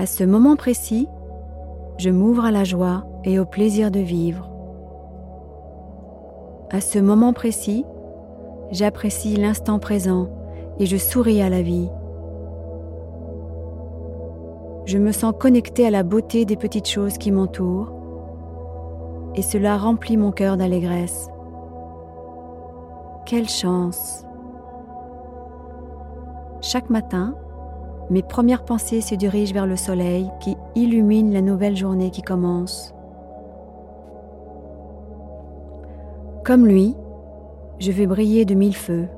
À ce moment précis, je m'ouvre à la joie et au plaisir de vivre. À ce moment précis, j'apprécie l'instant présent et je souris à la vie. Je me sens connecté à la beauté des petites choses qui m'entourent et cela remplit mon cœur d'allégresse. Quelle chance Chaque matin, mes premières pensées se dirigent vers le soleil qui illumine la nouvelle journée qui commence. Comme lui, je vais briller de mille feux.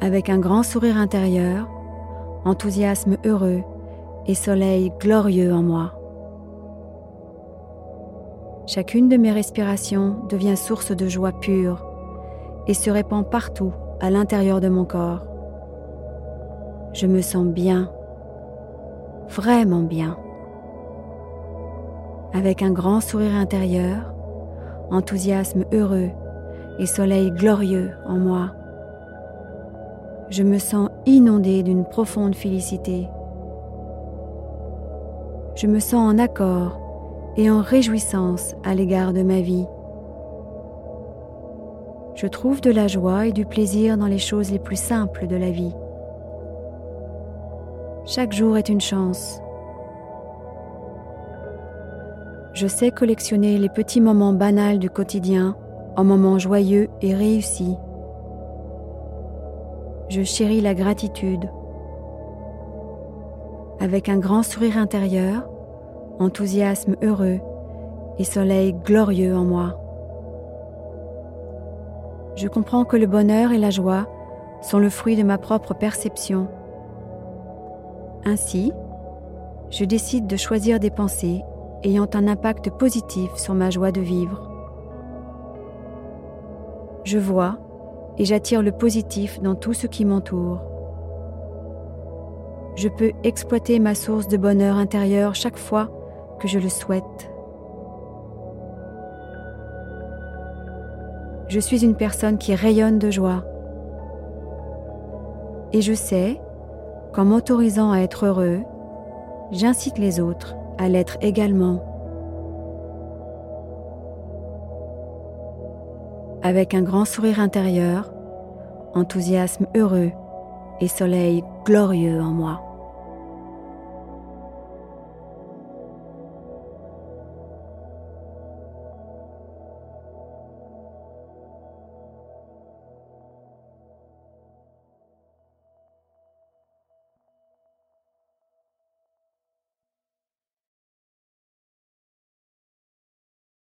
Avec un grand sourire intérieur, enthousiasme heureux et soleil glorieux en moi. Chacune de mes respirations devient source de joie pure et se répand partout à l'intérieur de mon corps. Je me sens bien, vraiment bien. Avec un grand sourire intérieur, enthousiasme heureux et soleil glorieux en moi. Je me sens inondé d'une profonde félicité. Je me sens en accord et en réjouissance à l'égard de ma vie. Je trouve de la joie et du plaisir dans les choses les plus simples de la vie. Chaque jour est une chance. Je sais collectionner les petits moments banals du quotidien en moments joyeux et réussis. Je chéris la gratitude. Avec un grand sourire intérieur, enthousiasme heureux et soleil glorieux en moi. Je comprends que le bonheur et la joie sont le fruit de ma propre perception. Ainsi, je décide de choisir des pensées ayant un impact positif sur ma joie de vivre. Je vois et j'attire le positif dans tout ce qui m'entoure. Je peux exploiter ma source de bonheur intérieur chaque fois que je le souhaite. Je suis une personne qui rayonne de joie. Et je sais qu'en m'autorisant à être heureux, j'incite les autres à l'être également. Avec un grand sourire intérieur, enthousiasme heureux et soleil glorieux en moi.